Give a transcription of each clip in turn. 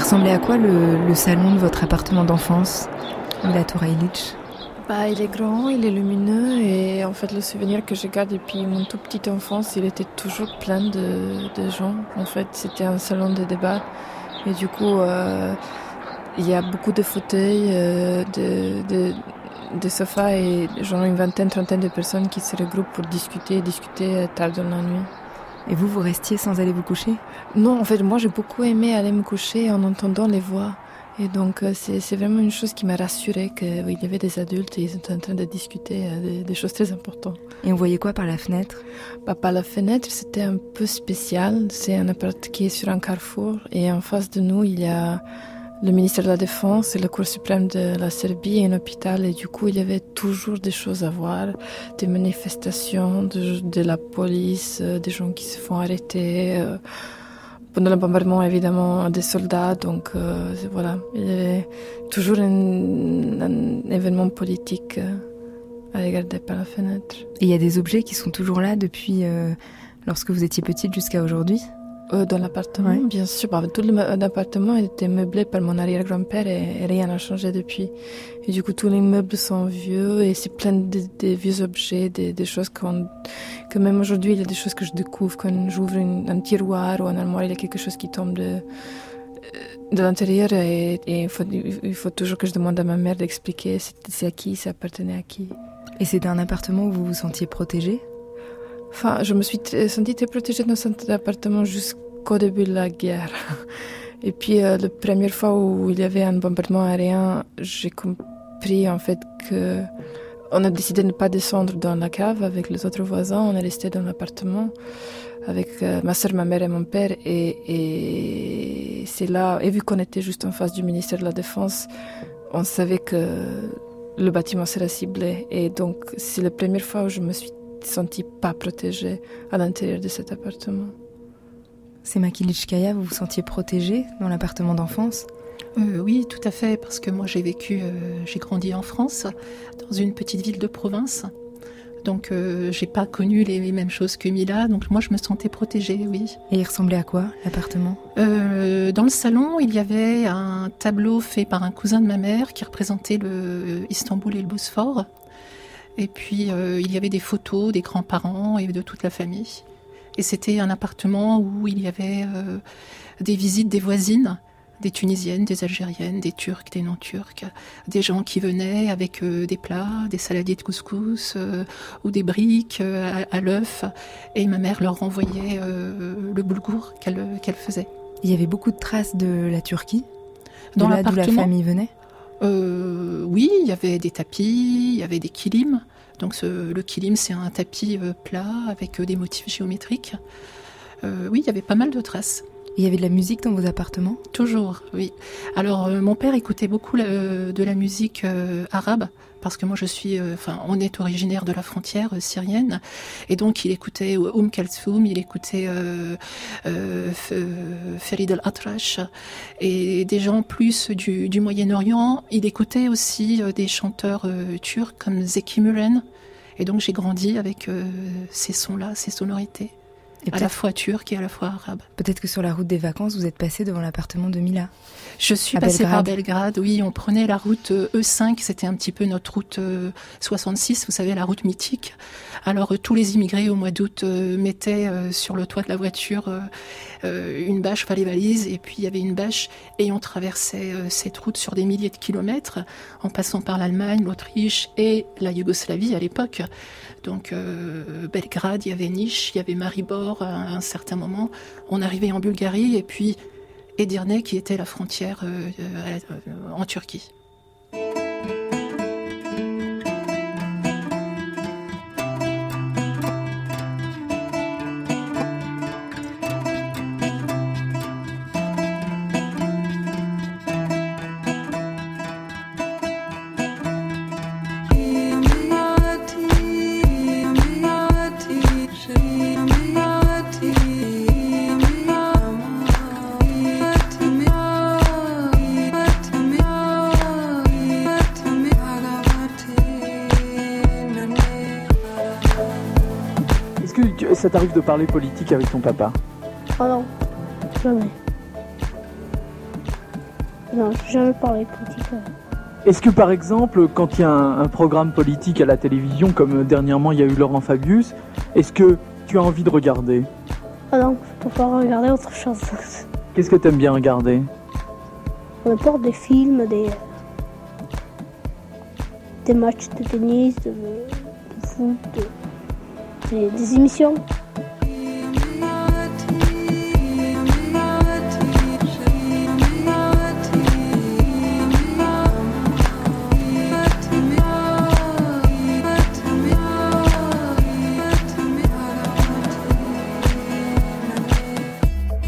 Ressemblait à quoi le, salon de votre appartement d'enfance, la Tour bah, il est grand, il est lumineux et en fait le souvenir que je garde depuis mon tout petite enfance, il était toujours plein de, gens. En fait, c'était un salon de débat et du coup, euh, il y a beaucoup de fauteuils, euh, de, de, sofas et genre une vingtaine, trentaine de personnes qui se regroupent pour discuter, discuter tard dans la nuit. Et vous, vous restiez sans aller vous coucher? Non, en fait, moi, j'ai beaucoup aimé aller me coucher en entendant les voix. Et donc, euh, c'est vraiment une chose qui m'a rassurée qu'il y avait des adultes et ils étaient en train de discuter euh, des, choses très importantes. Et on voyait quoi par la fenêtre? Bah, Par la fenêtre, c'était un peu spécial. C'est un appart qui est sur un carrefour et en face de nous, il y a le ministère de la Défense et la Cour suprême de la Serbie un hôpital. Et du coup, il y avait toujours des choses à voir, des manifestations, de, la police, euh, des gens qui se font arrêter. Euh, pendant le bombardement, évidemment, des soldats. Donc euh, voilà, il y avait toujours un, événement politique à regarder par la fenêtre. Et il y a des objets qui sont toujours là depuis lorsque vous étiez petite jusqu'à aujourd'hui? Euh, dans l'appartement, bien sûr. Bah, tout l'appartement était meublé par mon arrière-grand-père et, rien n'a changé depuis. Et du coup, tous les meubles sont vieux et c'est plein de, vieux objets, des, choses qu'on, que même aujourd'hui, il y a des choses que je découvre quand j'ouvre un tiroir ou un armoire, il y a quelque chose qui tombe de, euh, de l'intérieur et, il, faut, il, faut, toujours que je demande à ma mère d'expliquer c'est à qui, ça appartenait à qui. Et c'était un appartement où vous vous sentiez protégée? Enfin, je me suis sentie très protégée dans cet appartement jusqu'au début de la guerre. Et puis, euh, la première fois où il y avait un bombardement aérien, j'ai compris en fait que on a décidé de ne pas descendre dans la cave avec les autres voisins. On est resté dans l'appartement avec euh, ma soeur, ma mère et mon père. Et, et c'est là, et vu qu'on était juste en face du ministère de la Défense, on savait que le bâtiment serait ciblé. Et donc, c'est la première fois où je me suis senti pas protégée à l'intérieur de cet appartement. C'est Makilichkaya, vous vous sentiez protégée dans l'appartement d'enfance? Euh, Oui, tout à fait, parce que moi j'ai vécu, euh, j'ai grandi en France, dans une petite ville de province. Donc euh, j'ai pas connu les, mêmes choses que Mila, donc moi je me sentais protégée, oui. Et il ressemblait à quoi l'appartement? Dans le salon, il y avait un tableau fait par un cousin de ma mère qui représentait le Istanbul et le Bosphore. Et puis, euh, il y avait des photos des grands-parents et de toute la famille. Et c'était un appartement où il y avait euh, des visites des voisines, des Tunisiennes, des Algériennes, des Turcs, des non-Turcs, des gens qui venaient avec euh, des plats, des saladiers de couscous ou des briques à, l'œuf. Et ma mère leur renvoyait le boulgour qu'elle faisait. Il y avait beaucoup de traces de la Turquie Dans l'appartement D'où la famille venait? Euh, oui, il y avait des tapis, il y avait des kilims. Donc le kilim, c'est un tapis euh, plat avec euh, des motifs géométriques. oui, il y avait pas mal de traces. Il y avait de la musique dans vos appartements? Toujours, oui. Alors mon père écoutait beaucoup de la musique arabe parce que moi je suis, euh, enfin, on est originaire de la frontière euh, syrienne, et donc il écoutait Oum Kalsoum, il écoutait euh, euh Farid al-Atrash, et des gens plus du, du Moyen-Orient. Il écoutait aussi des chanteurs turcs comme Zeki Müren, et donc j'ai grandi avec ces sons-là, ces sonorités. À la fois turc et à la fois arabe. Peut-être que sur la route des vacances, vous êtes passé devant l'appartement de Mila. Je suis passée par Belgrade, oui, on prenait la route E5, e c'était un petit peu notre route 66, vous savez, la route mythique. Alors euh, tous les immigrés au mois d'août euh, mettaient euh, sur le toit de la voiture une bâche, enfin les valises, et puis il y avait une bâche, et on traversait cette route sur des milliers de kilomètres, en passant par l'Allemagne, l'Autriche et la Yougoslavie à l'époque. Donc Belgrade, il y avait Niche, il y avait Maribor à un certain moment. On arrivait en Bulgarie et puis Edirne qui était la frontière euh, euh, en Turquie. Ça t'arrive de parler politique avec ton papa Oh non, jamais. Non, j'ai jamais parlé politique. Est-ce que par exemple, quand il y a un, programme politique à la télévision, comme dernièrement il y a eu Laurent Fabius, est-ce que tu as envie de regarder? Ah non, je peux pas regarder autre chose. Qu'est-ce que tu aimes bien regarder? N'importe des films, des, des matchs de tennis, de, foot, des émissions.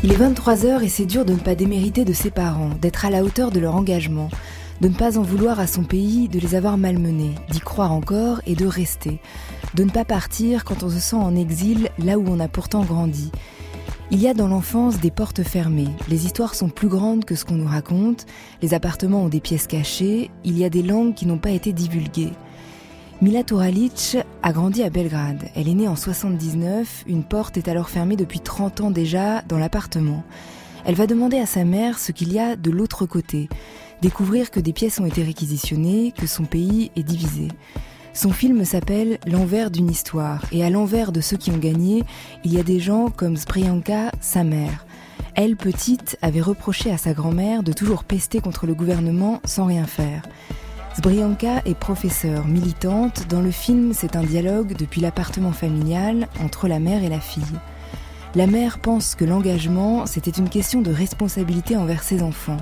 Il est 23h et c'est dur de ne pas démériter de ses parents, d'être à la hauteur de leur engagement, de ne pas en vouloir à son pays, de les avoir malmenés, d'y croire encore et de rester, de ne pas partir quand on se sent en exil là où on a pourtant grandi. Il y a dans l'enfance des portes fermées, les histoires sont plus grandes que ce qu'on nous raconte, les appartements ont des pièces cachées, il y a des langues qui n'ont pas été divulguées. Mila Turalic a grandi à Belgrade. Elle est née en 79. Une porte est alors fermée depuis 30 ans déjà dans l'appartement. Elle va demander à sa mère ce qu'il y a de l'autre côté. Découvrir que des pièces ont été réquisitionnées, que son pays est divisé. Son film s'appelle L'envers d'une histoire. Et à l'envers de ceux qui ont gagné, il y a des gens comme Spriyanka, sa mère. Elle, petite, avait reproché à sa grand-mère de toujours pester contre le gouvernement sans rien faire. Sbrianka est professeure militante. Dans le film, c'est un dialogue depuis l'appartement familial entre la mère et la fille. La mère pense que l'engagement, c'était une question de responsabilité envers ses enfants,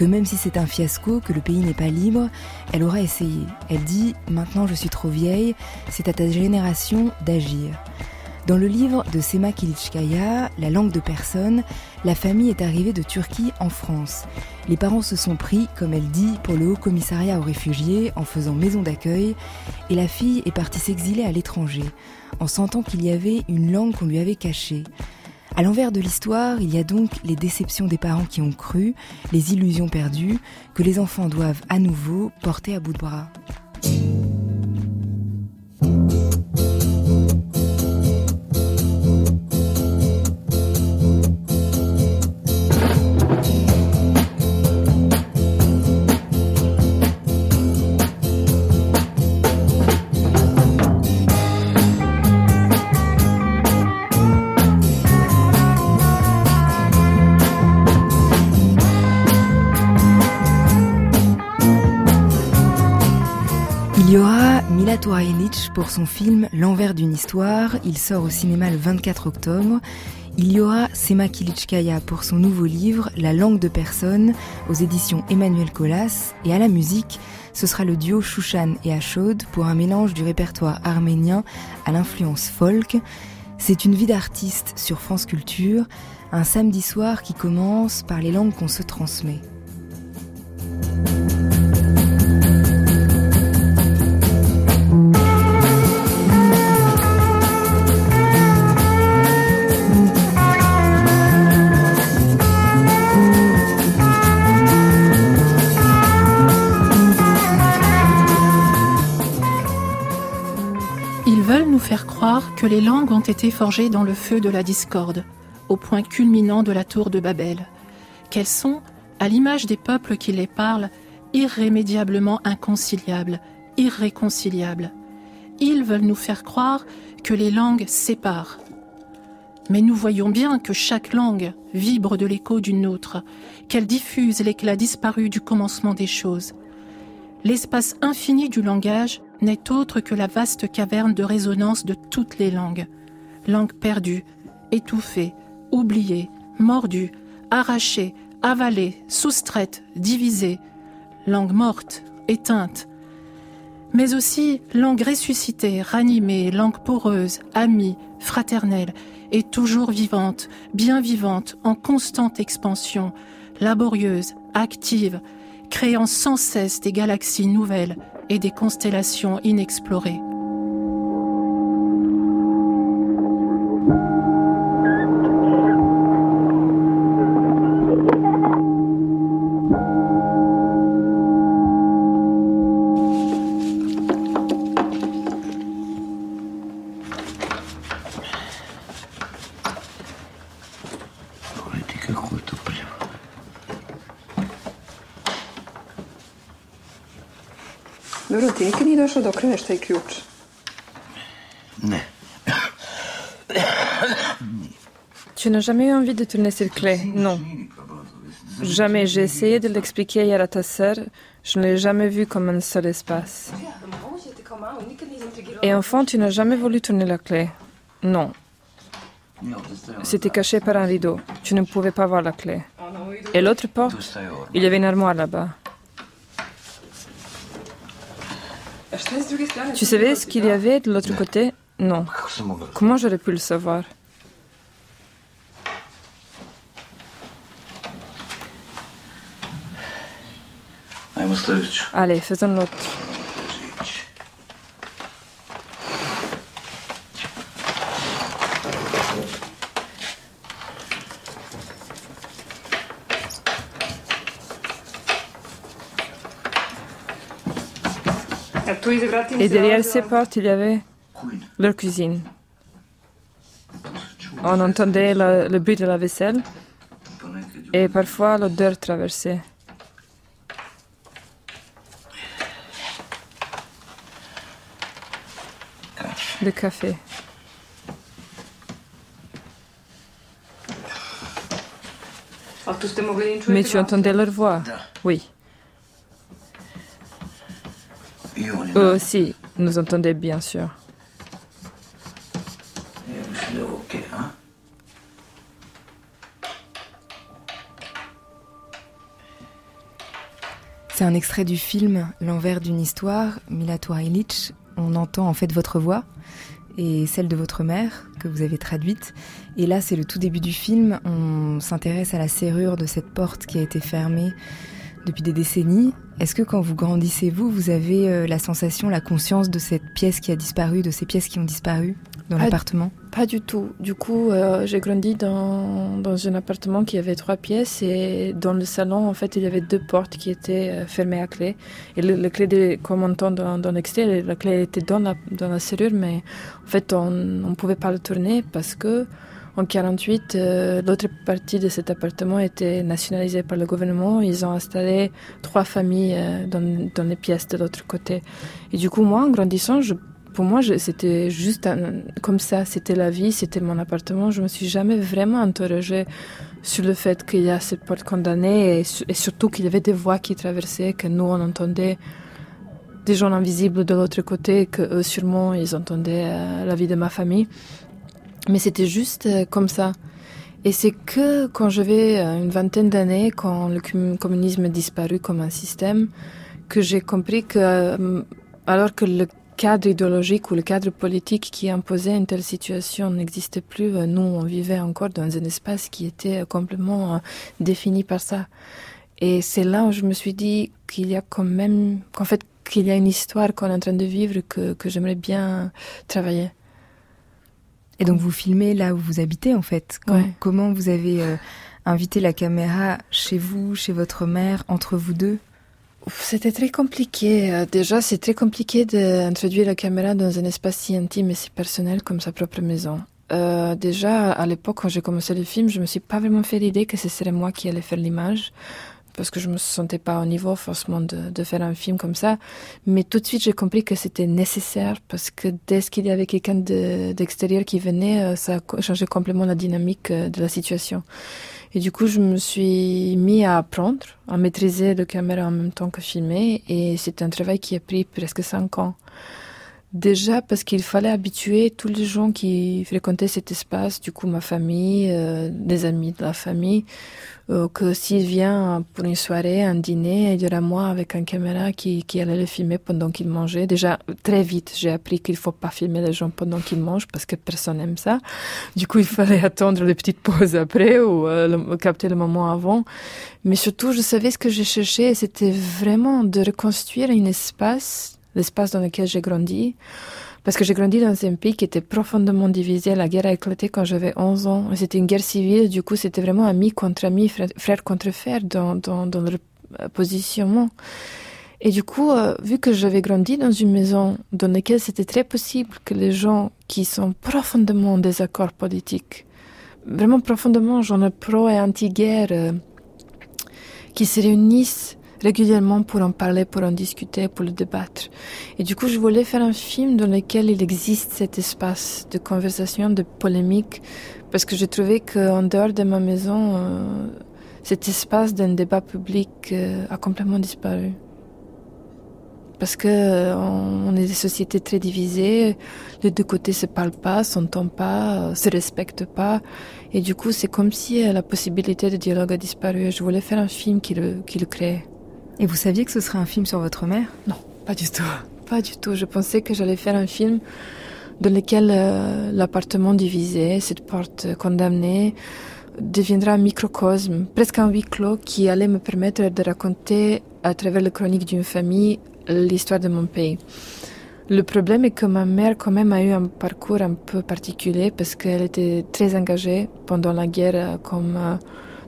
que même si c'est un fiasco, que le pays n'est pas libre, elle aura essayé. Elle dit ⁇ Maintenant je suis trop vieille, c'est à ta génération d'agir ⁇ dans le livre de Sema Kilitskaya, La langue de personne, la famille est arrivée de Turquie en France. Les parents se sont pris, comme elle dit, pour le Haut Commissariat aux réfugiés en faisant maison d'accueil, et la fille est partie s'exiler à l'étranger, en sentant qu'il y avait une langue qu'on lui avait cachée. À l'envers de l'histoire, il y a donc les déceptions des parents qui ont cru, les illusions perdues, que les enfants doivent à nouveau porter à bout de bras. Pour son film L'envers d'une histoire. Il sort au cinéma le 24 octobre. Il y aura Sema Kilitschkaya pour son nouveau livre La langue de personne aux éditions Emmanuel Colas. Et à la musique, ce sera le duo Shushan et Ashod pour un mélange du répertoire arménien à l'influence folk. C'est une vie d'artiste sur France Culture, un samedi soir qui commence par les langues qu'on se transmet. Que les langues ont été forgées dans le feu de la discorde, au point culminant de la tour de Babel, qu'elles sont, à l'image des peuples qui les parlent, irrémédiablement inconciliables, irréconciliables. Ils veulent nous faire croire que les langues séparent. Mais nous voyons bien que chaque langue vibre de l'écho d'une autre, qu'elle diffuse l'éclat disparu du commencement des choses. L'espace infini du langage n'est autre que la vaste caverne de résonance de toutes les langues. Langue perdue, étouffée, oubliée, mordue, arrachée, avalée, soustraite, divisée. Langue morte, éteinte. Mais aussi langue ressuscitée, ranimée, langue poreuse, amie, fraternelle, et toujours vivante, bien vivante, en constante expansion, laborieuse, active, créant sans cesse des galaxies nouvelles, et des constellations inexplorées. Tu n'as jamais eu envie de tourner cette clé? Non. Jamais. J'ai essayé de l'expliquer hier à ta sœur. Je ne l'ai jamais vu comme un seul espace. Et enfin, tu n'as jamais voulu tourner la clé? Non. C'était caché par un rideau. Tu ne pouvais pas voir la clé. Et l'autre porte? Il y avait une armoire là-bas. Tu savais ce qu'il y avait de l'autre côté? Non. Comment j'aurais pu le savoir? Allez, faisons l'autre. Et derrière ces portes, il y avait leur cuisine. On entendait le, le bruit de la vaisselle et parfois l'odeur traversait. Le café. Mais tu entendais leur voix? Oui. Eux aussi, nous entendaient bien sûr. C'est un extrait du film L'envers d'une histoire, Milatour Illich. On entend en fait votre voix et celle de votre mère que vous avez traduite. Et là, c'est le tout début du film. On s'intéresse à la serrure de cette porte qui a été fermée depuis des décennies. Est-ce que quand vous grandissez, vous, vous avez euh, la sensation, la conscience de cette pièce qui a disparu, de ces pièces qui ont disparu dans l'appartement? Pas du tout. Du coup, euh, j'ai grandi dans, dans un appartement qui avait trois pièces et dans le salon, en fait, il y avait deux portes qui étaient euh, fermées à clé. Et le, clé, de, comme on entend dans, dans l'extrait, la clé était dans la, dans la serrure, mais en fait, on ne pouvait pas le tourner parce que en 1948, euh, l'autre partie de cet appartement était nationalisée par le gouvernement. Ils ont installé trois familles euh, dans, les pièces de l'autre côté. Et du coup, moi, en grandissant, pour moi, c'était juste comme ça. C'était la vie, c'était mon appartement. Je me suis jamais vraiment interrogée sur le fait qu'il y a cette porte condamnée et, surtout qu'il y avait des voix qui traversaient, que nous, on entendait des gens invisibles de l'autre côté, que eux, sûrement, ils entendaient euh, la vie de ma famille. Mais c'était juste euh, comme ça. Et c'est que quand j'avais euh, une vingtaine d'années, quand le communisme a disparu comme un système, que j'ai compris que, euh, alors que le cadre idéologique ou le cadre politique qui imposait une telle situation n'existait plus, nous, on vivait encore dans un espace qui était complètement défini par ça. Et c'est là où je me suis dit qu'il y a quand même, qu'en fait, qu'il y a une histoire qu'on est en train de vivre que, que j'aimerais bien travailler. Et donc vous filmez là où vous habitez en fait. Comment vous avez euh, invité la caméra chez vous, chez votre mère, entre vous deux? C'était très compliqué. Euh, déjà, c'est très compliqué d'introduire la caméra dans un espace si intime et si personnel comme sa propre maison. Euh, déjà, à l'époque, quand j'ai commencé le film, je me suis pas vraiment fait l'idée que ce serait moi qui allais faire l'image parce que je me sentais pas au niveau forcément de, faire un film comme ça. Mais tout de suite, j'ai compris que c'était nécessaire parce que dès qu'il y avait quelqu'un d'extérieur qui venait, euh, ça changé complètement la dynamique euh, de la situation. Et du coup, je me suis mis à apprendre, à maîtriser la caméra en même temps que filmer. Et c'est un travail qui a pris presque cinq ans. Déjà parce qu'il fallait habituer tous les gens qui fréquentaient cet espace, du coup ma famille, euh, des amis de la famille, euh, que s'il vient pour une soirée, un dîner, il y aura moi avec un caméra qui, qui allait le filmer pendant qu'il mangeait. Déjà très vite, j'ai appris qu'il faut pas filmer les gens pendant qu'ils mangent parce que personne n'aime ça. Du coup, il fallait attendre les petites pauses après ou euh, capter le moment avant. Mais surtout, je savais ce que j'ai cherché, c'était vraiment de reconstruire un espace l'espace dans lequel j'ai grandi. Parce que j'ai grandi dans un pays qui était profondément divisé. La guerre a éclaté quand j'avais 11 ans. C'était une guerre civile. Du coup, c'était vraiment ami contre ami, frère, contre frère dans, dans, dans leur positionnement. Et du coup, euh, vu que j'avais grandi dans une maison dans laquelle c'était très possible que les gens qui sont profondément en désaccord politique, vraiment profondément, genre pro et anti-guerre, euh, qui se réunissent régulièrement pour en parler, pour en discuter, pour le débattre. Et du coup, je voulais faire un film dans lequel il existe cet espace de conversation, de polémique, parce que j'ai trouvé qu'en dehors de ma maison, euh, cet espace d'un débat public euh, a complètement disparu. Parce que euh, on est des sociétés très divisées, les deux côtés se parlent pas, s'entendent pas, se respectent pas, et du coup c'est comme si la possibilité de dialogue a disparu. Je voulais faire un film qui le crée. Et vous saviez que ce serait un film sur votre mère? Non, pas du tout. Pas du tout. Je pensais que j'allais faire un film dans lequel l'appartement divisé, cette porte condamnée, deviendra un microcosme, presque un huis clos qui allait me permettre de raconter à travers la chronique d'une famille l'histoire de mon pays. Le problème est que ma mère quand même a eu un parcours un peu particulier parce qu'elle était très engagée pendant la guerre comme euh,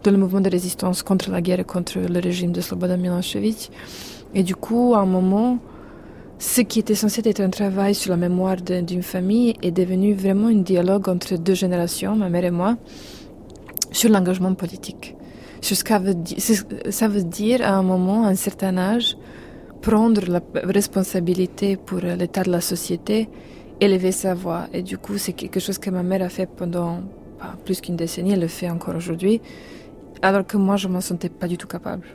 dans le mouvement de résistance contre la guerre et contre le régime de Slobodan Milosevic. Et du coup, à un moment, ce qui était censé être un travail sur la mémoire d'une famille est devenu vraiment un dialogue entre deux générations, ma mère et moi sur l'engagement politique. Sur ce, veut ça veut dire à un moment, à un certain âge, prendre la responsabilité pour l'état de la société, élever sa voix. Et du coup, c'est quelque chose que ma mère a fait pendant plus qu'une décennie, elle le fait encore aujourd'hui, alors que moi, je ne m'en sentais pas du tout capable.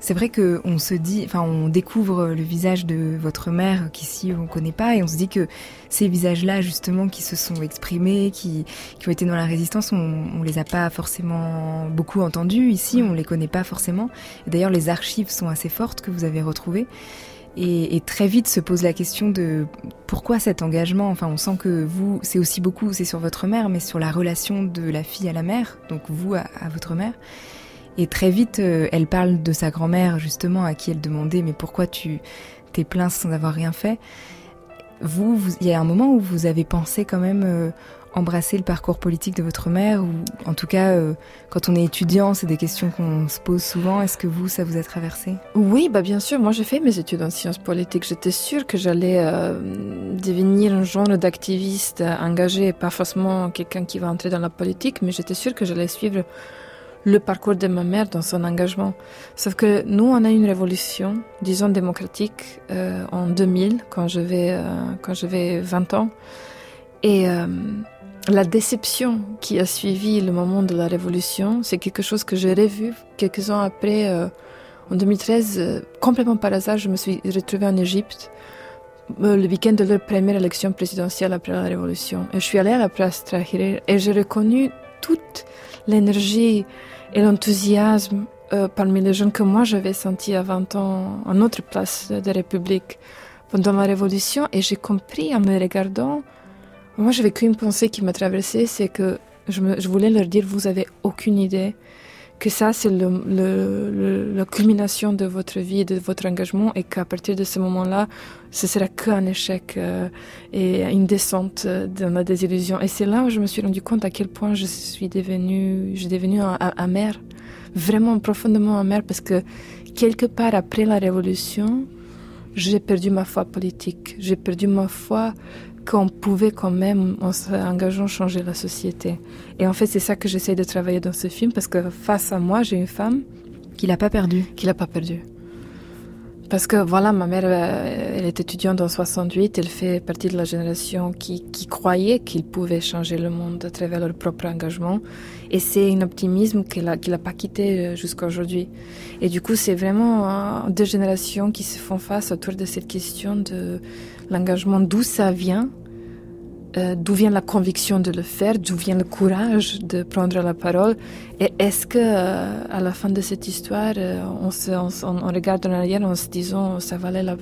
C'est vrai qu'on se dit, enfin, on découvre le visage de votre mère qu'ici on ne connaît pas, et on se dit que ces visages-là, justement, qui se sont exprimés, qui, qui ont été dans la résistance, on, on les a pas forcément beaucoup entendus ici, on les connaît pas forcément. D'ailleurs, les archives sont assez fortes que vous avez retrouvées. Et, très vite se pose la question de pourquoi cet engagement. Enfin, on sent que vous, c'est aussi beaucoup, c'est sur votre mère, mais sur la relation de la fille à la mère, donc vous à, à votre mère. Et très vite, euh, elle parle de sa grand-mère, justement, à qui elle demandait Mais pourquoi tu t'es plaint sans avoir rien fait? Vous, il y a un moment où vous avez pensé quand même euh, embrasser le parcours politique de votre mère, ou en tout cas, euh, quand on est étudiant, c'est des questions qu'on se pose souvent. Est-ce que vous, ça vous a traversé? Oui, bah bien sûr. Moi, j'ai fait mes études en sciences politiques. J'étais sûre que j'allais devenir un genre d'activiste engagé, pas forcément quelqu'un qui va entrer dans la politique, mais j'étais sûre que j'allais suivre le parcours de ma mère dans son engagement. Sauf que nous, on a une révolution, disons démocratique, euh, en 2000, quand j'avais euh, quand j'avais 20 ans. Et euh, la déception qui a suivi le moment de la révolution, c'est quelque chose que j'ai revu quelques ans après. Euh, en 2013, euh, complètement par hasard, je me suis retrouvée en Égypte le week-end de leur première élection présidentielle après la révolution. Et je suis allée à la place Tahrir et j'ai reconnu toute l'énergie et l'enthousiasme euh, parmi les jeunes que moi j'avais senti à 20 ans en autre place de la République pendant la Révolution et j'ai compris en me regardant, moi j'avais qu'une pensée qui m'a traversée, c'est que je, voulais leur dire vous avez aucune idée que ça c'est le, le, la culmination de votre vie et de votre engagement et qu'à partir de ce moment-là ce sera qu'un échec euh, et une descente dans la désillusion. Et c'est là où je me suis rendu compte à quel point je suis devenue je suis devenue amère vraiment profondément amère parce que quelque part après la révolution j'ai perdu ma foi politique j'ai perdu ma foi qu'on pouvait quand même, en s'engageant, changer la société. Et en fait, c'est ça que j'essaie de travailler dans ce film, parce que face à moi, j'ai une femme qui l'a pas perdu. Qui l'a pas perdu. Parce que voilà, ma mère, euh, elle est étudiante en 68, elle fait partie de la génération qui, qui croyait qu'il pouvait changer le monde à travers leur propre engagement. Et c'est un optimisme qu'elle n'a qu pas quitté euh, jusqu'à aujourd'hui. Et du coup, c'est vraiment euh, deux générations qui se font face autour de cette question de l'engagement, d'où ça vient, euh, d'où vient la conviction de le faire, d'où vient le courage de prendre la parole, et est-ce que euh, à la fin de cette histoire, euh, on, regarde en arrière en se disant ça valait la,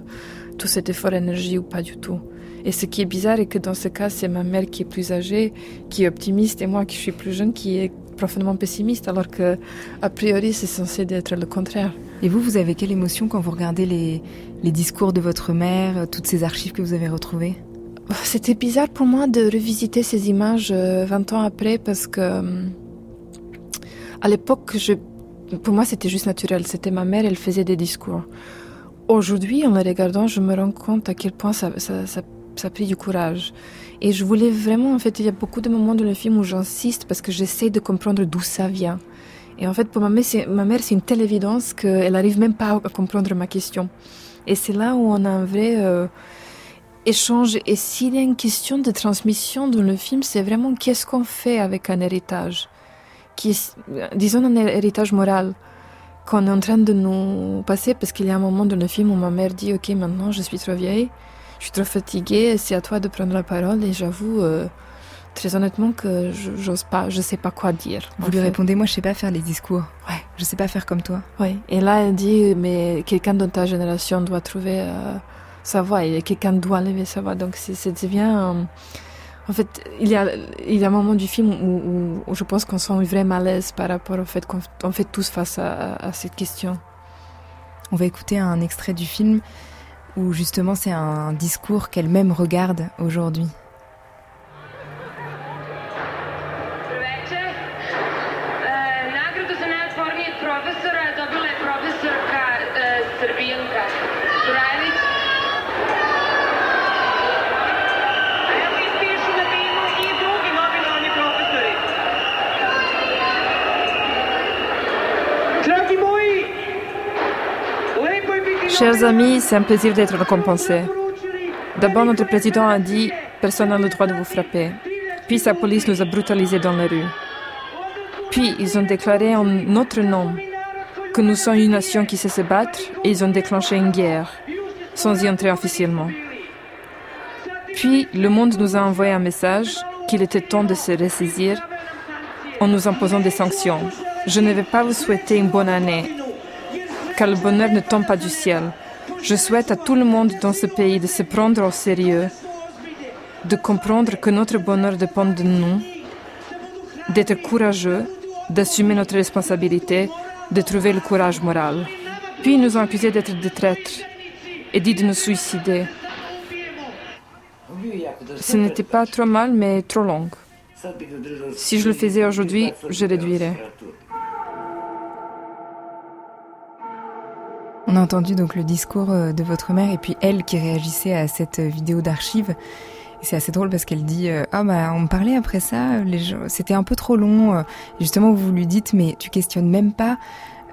tout cet effort énergie ou pas du tout? Et ce qui est bizarre est que dans ce cas, c'est ma mère qui est plus âgée, qui est optimiste, et moi qui suis plus jeune, qui est profondément pessimiste, alors que a priori c'est censé être le contraire. Et vous, vous avez quelle émotion quand vous regardez les, les discours de votre mère, toutes ces archives que vous avez retrouvées? C'était bizarre pour moi de revisiter ces images 20 euh, ans après parce que euh, à l'époque, je, pour moi c'était juste naturel. C'était ma mère, elle faisait des discours. Aujourd'hui, en les regardant, je me rends compte à quel point ça, ça, ça, ça a pris du courage. Et je voulais vraiment, en fait, il y a beaucoup de moments dans le film où j'insiste parce que j'essaie de comprendre d'où ça vient. Et en fait, pour ma mère, c'est, ma mère, c'est une telle évidence qu'elle n'arrive même pas à comprendre ma question. Et c'est là où on a un vrai euh, échange. Et s'il y a une question de transmission dans le film, c'est vraiment qu'est-ce qu'on fait avec un héritage disons un héritage moral qu'on est en train de nous passer parce qu'il y a un moment dans le film où ma mère dit ok maintenant je suis trop vieille je suis trop fatiguée c'est à toi de prendre la parole et j'avoue euh, très honnêtement que j'ose pas je sais pas quoi dire vous lui répondez moi je sais pas faire les discours. Ouais. Je sais pas faire comme toi. Ouais. Et là elle dit mais quelqu'un de ta génération doit trouver euh, sa voix et quelqu'un doit lever sa voix. Donc c'est devient euh, en fait, il y a, il y a un moment du film où, où, je pense qu'on sent un vrai malaise par rapport au fait qu'on fait tous face à, à, cette question. On va écouter un extrait du film où justement c'est un discours qu'elle-même regarde aujourd'hui. Chers amis, c'est un plaisir d'être récompensé. D'abord, notre président a dit Personne n'a le droit de vous frapper. Puis sa police nous a brutalisés dans la rue. Puis ils ont déclaré en notre nom que nous sommes une nation qui sait se battre et ils ont déclenché une guerre sans y entrer officiellement. Puis le monde nous a envoyé un message qu'il était temps de se ressaisir en nous imposant des sanctions. Je ne vais pas vous souhaiter une bonne année car le bonheur ne tombe pas du ciel. Je souhaite à tout le monde dans ce pays de se prendre au sérieux, de comprendre que notre bonheur dépend de nous, d'être courageux, d'assumer notre responsabilité, de trouver le courage moral. Puis ils nous ont accusés d'être des traîtres et dit de nous suicider. Ce n'était pas trop mal, mais trop long. Si je le faisais aujourd'hui, je réduirais. On a entendu donc le discours euh, de votre mère et puis elle qui réagissait à cette euh, vidéo d'archives. C'est assez drôle parce qu'elle dit euh, ah bah on me parlait après ça, c'était un peu trop long. Justement vous lui dites mais tu questionnes même pas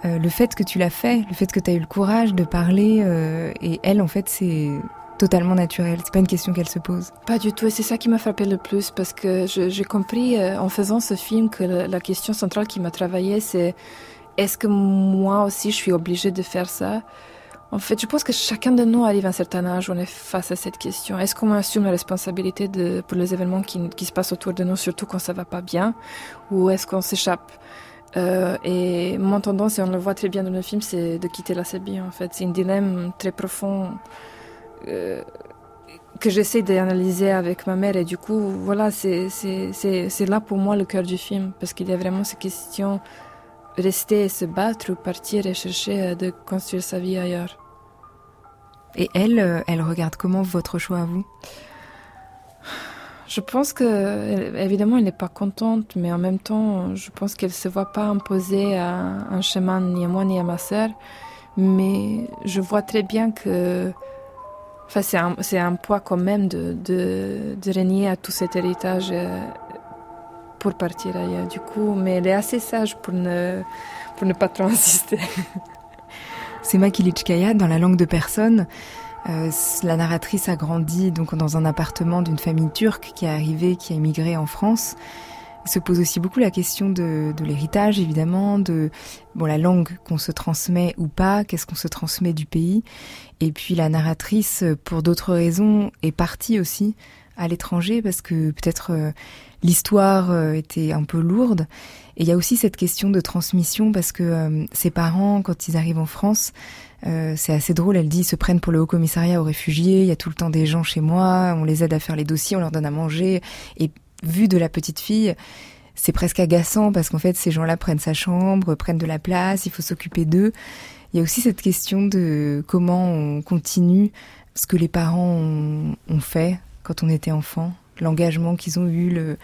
le fait que tu l'as fait, le fait que tu as eu le courage de parler et elle en fait c'est totalement naturel. C'est pas une question qu'elle se pose. Pas du tout. Et c'est ça qui m'a frappé le plus parce que j'ai compris en faisant ce film que la question centrale qui m'a travaillé, c'est est-ce que moi aussi je suis obligée de faire ça? En fait, je pense que chacun de nous arrive à un certain âge où on est face à cette question. Est-ce qu'on assume la responsabilité pour les événements qui, se passent autour de nous, surtout quand ça va pas bien, ou est-ce qu'on s'échappe? Euh, Et mon tendance, et on le voit très bien dans le film, c'est de quitter la Sébie. En fait, c'est un dilemme très profond. Euh, que j'essaie d'analyser avec ma mère et du coup voilà c'est là pour moi le cœur du film parce qu'il y a vraiment ces questions rester et se battre ou partir et chercher euh, de construire sa vie ailleurs. Et elle, euh, elle regarde comment votre choix à vous? Je pense que, évidemment, elle n'est pas contente, mais en même temps, je pense qu'elle ne se voit pas imposer un chemin ni à moi ni à ma sœur. Mais je vois très bien que enfin, c'est un, un, poids quand même de, de, de, renier à tout cet héritage euh, pour partir ailleurs du coup, mais elle est assez sage pour ne, pas trop insister. C'est Makilichkaya dans la langue de personne. Euh, la narratrice a grandi donc dans un appartement d'une famille turque qui est arrivée, qui a émigré en France. Il se pose aussi beaucoup la question de, l'héritage, évidemment, de la langue qu'on se transmet ou pas, qu'est-ce qu'on se transmet du pays. Et puis la narratrice, pour d'autres raisons, est partie aussi à l'étranger parce que peut-être euh, l'histoire euh, était un peu lourde. Et il y a aussi cette question de transmission parce que euh, ses parents, quand ils arrivent en France, c'est assez drôle, elle dit, ils se prennent pour le haut commissariat aux réfugiés, il y a tout le temps des gens chez moi, on les aide à faire les dossiers, on leur donne à manger. Et vu de la petite fille, c'est presque agaçant parce qu'en fait, ces gens-là prennent sa chambre, prennent de la place, il faut s'occuper d'eux. Il y a aussi cette question de comment on continue ce que les parents ont fait quand on était enfant l'engagement qu'ils ont eu, le,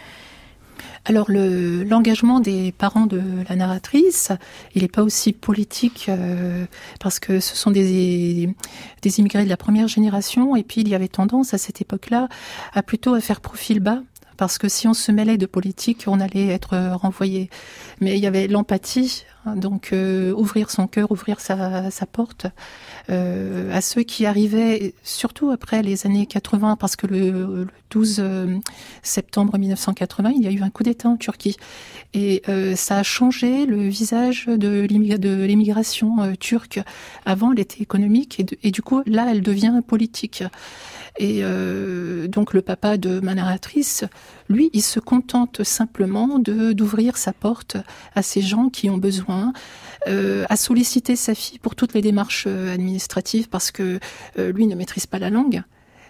alors le l'engagement des parents de la narratrice, il n'est pas aussi politique euh, parce que ce sont des des immigrés de la première génération et puis il y avait tendance à cette époque-là à plutôt à faire profil bas parce que si on se mêlait de politique, on allait être renvoyé. Mais il y avait l'empathie, hein, donc euh, ouvrir son cœur, ouvrir sa, porte euh, à ceux qui arrivaient, surtout après les années 80, parce que le, le 12 euh, septembre 1980, il y a eu un coup d'État en Turquie. Et euh, ça a changé le visage de l'émigration turque. Avant, elle était économique et, du coup, là, elle devient politique. Et euh, donc le papa de ma narratrice, lui, il se contente simplement de d'ouvrir sa porte à ces gens qui ont besoin, euh, à solliciter sa fille pour toutes les démarches euh, administratives parce que euh, lui ne maîtrise pas la langue.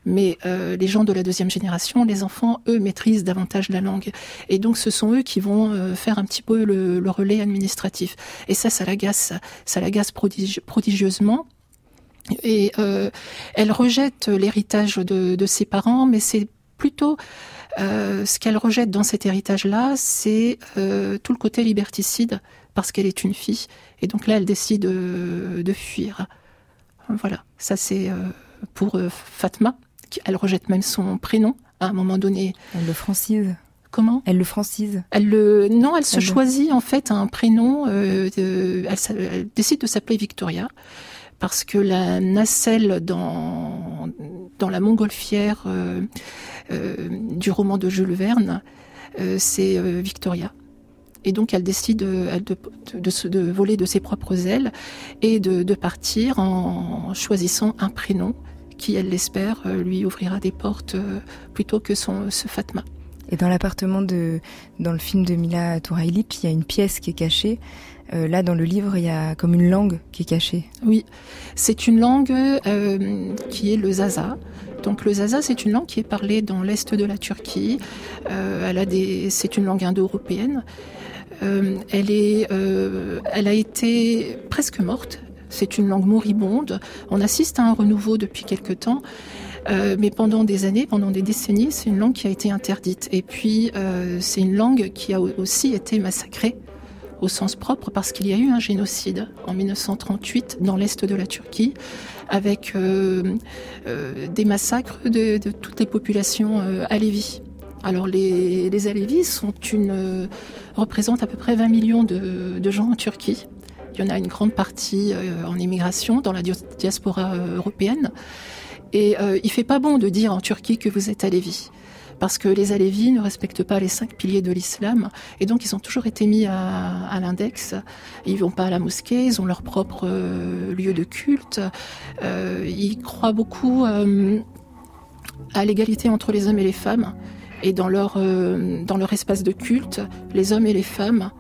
Mais euh, les gens de la deuxième génération, les enfants, eux, maîtrisent davantage la langue. Et donc, ce sont eux qui vont euh, faire un petit peu le, le, relais administratif. Et ça, ça l'agace, ça l'agace prodigieusement. Et euh, elle rejette l'héritage de, de, ses parents, mais c'est plutôt euh, ce qu'elle rejette dans cet héritage-là, c'est euh, tout le côté liberticide, parce qu'elle est une fille. Et donc là, elle décide de, fuir. Voilà, ça c'est pour Fatma. Elle rejette même son prénom à un moment donné. Elle le francise. Comment? Elle le francise. Elle le non, elle se elle choisit le... en fait un prénom. Euh, elle, décide de s'appeler Victoria parce que la nacelle dans, la montgolfière euh, euh, du roman de Jules Verne, euh, c'est Victoria. Et donc elle décide de, voler de ses propres ailes et de, partir en choisissant un prénom qui, elle l'espère, lui ouvrira des portes plutôt que son, ce Fatma. Et dans l'appartement de, dans le film de Mila Tourailic, il y a une pièce qui est cachée. Euh, là, dans le livre, il y a comme une langue qui est cachée. Oui, c'est une langue euh, qui est le zaza. Donc le zaza, c'est une langue qui est parlée dans l'est de la Turquie. Euh, c'est une langue indo-européenne. Elle a été presque morte. C'est une langue moribonde. On assiste à un renouveau depuis quelque temps. Mais pendant des années, pendant des décennies, c'est une langue qui a été interdite. Et puis, c'est une langue qui a aussi été massacrée au sens propre parce qu'il y a eu un génocide en 1938 dans l'est de la Turquie avec euh, euh, des massacres de, toutes les populations euh, alévis. Alors les, les alévis représentent à peu près 20 millions de, de gens en Turquie. Il y en a une grande partie en immigration dans la diaspora européenne. Et euh, il fait pas bon de dire en Turquie que vous êtes alévi. Parce que les Alévis ne respectent pas les cinq piliers de l'islam. Et donc, ils ont toujours été mis à, l'index. Ils vont pas à la mosquée, ils ont leur propre euh, lieu de culte. Euh, ils croient beaucoup euh, à l'égalité entre les hommes et les femmes. Et dans leur, dans leur espace de culte, les hommes et les femmes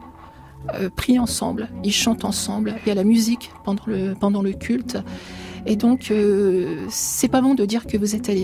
prient ensemble, ils chantent ensemble. Il y a la musique pendant le, pendant le culte. Et donc, euh, c'est pas bon de dire que vous êtes à.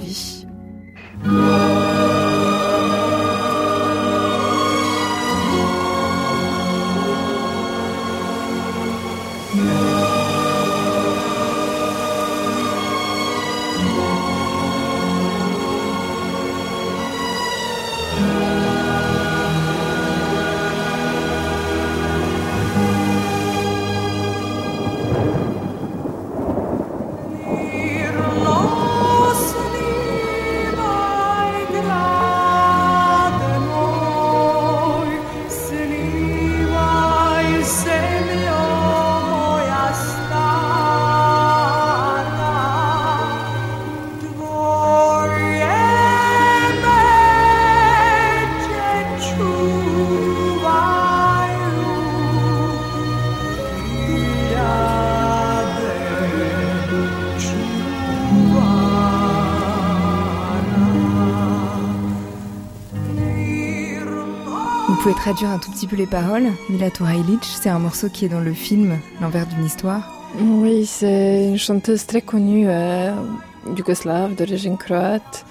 Traduire un tout petit peu les paroles. Mila Tourailic, c'est un morceau qui est dans le film L'envers d'une histoire. Oui, c'est une chanteuse très connue euh, yougoslave d'origine croate,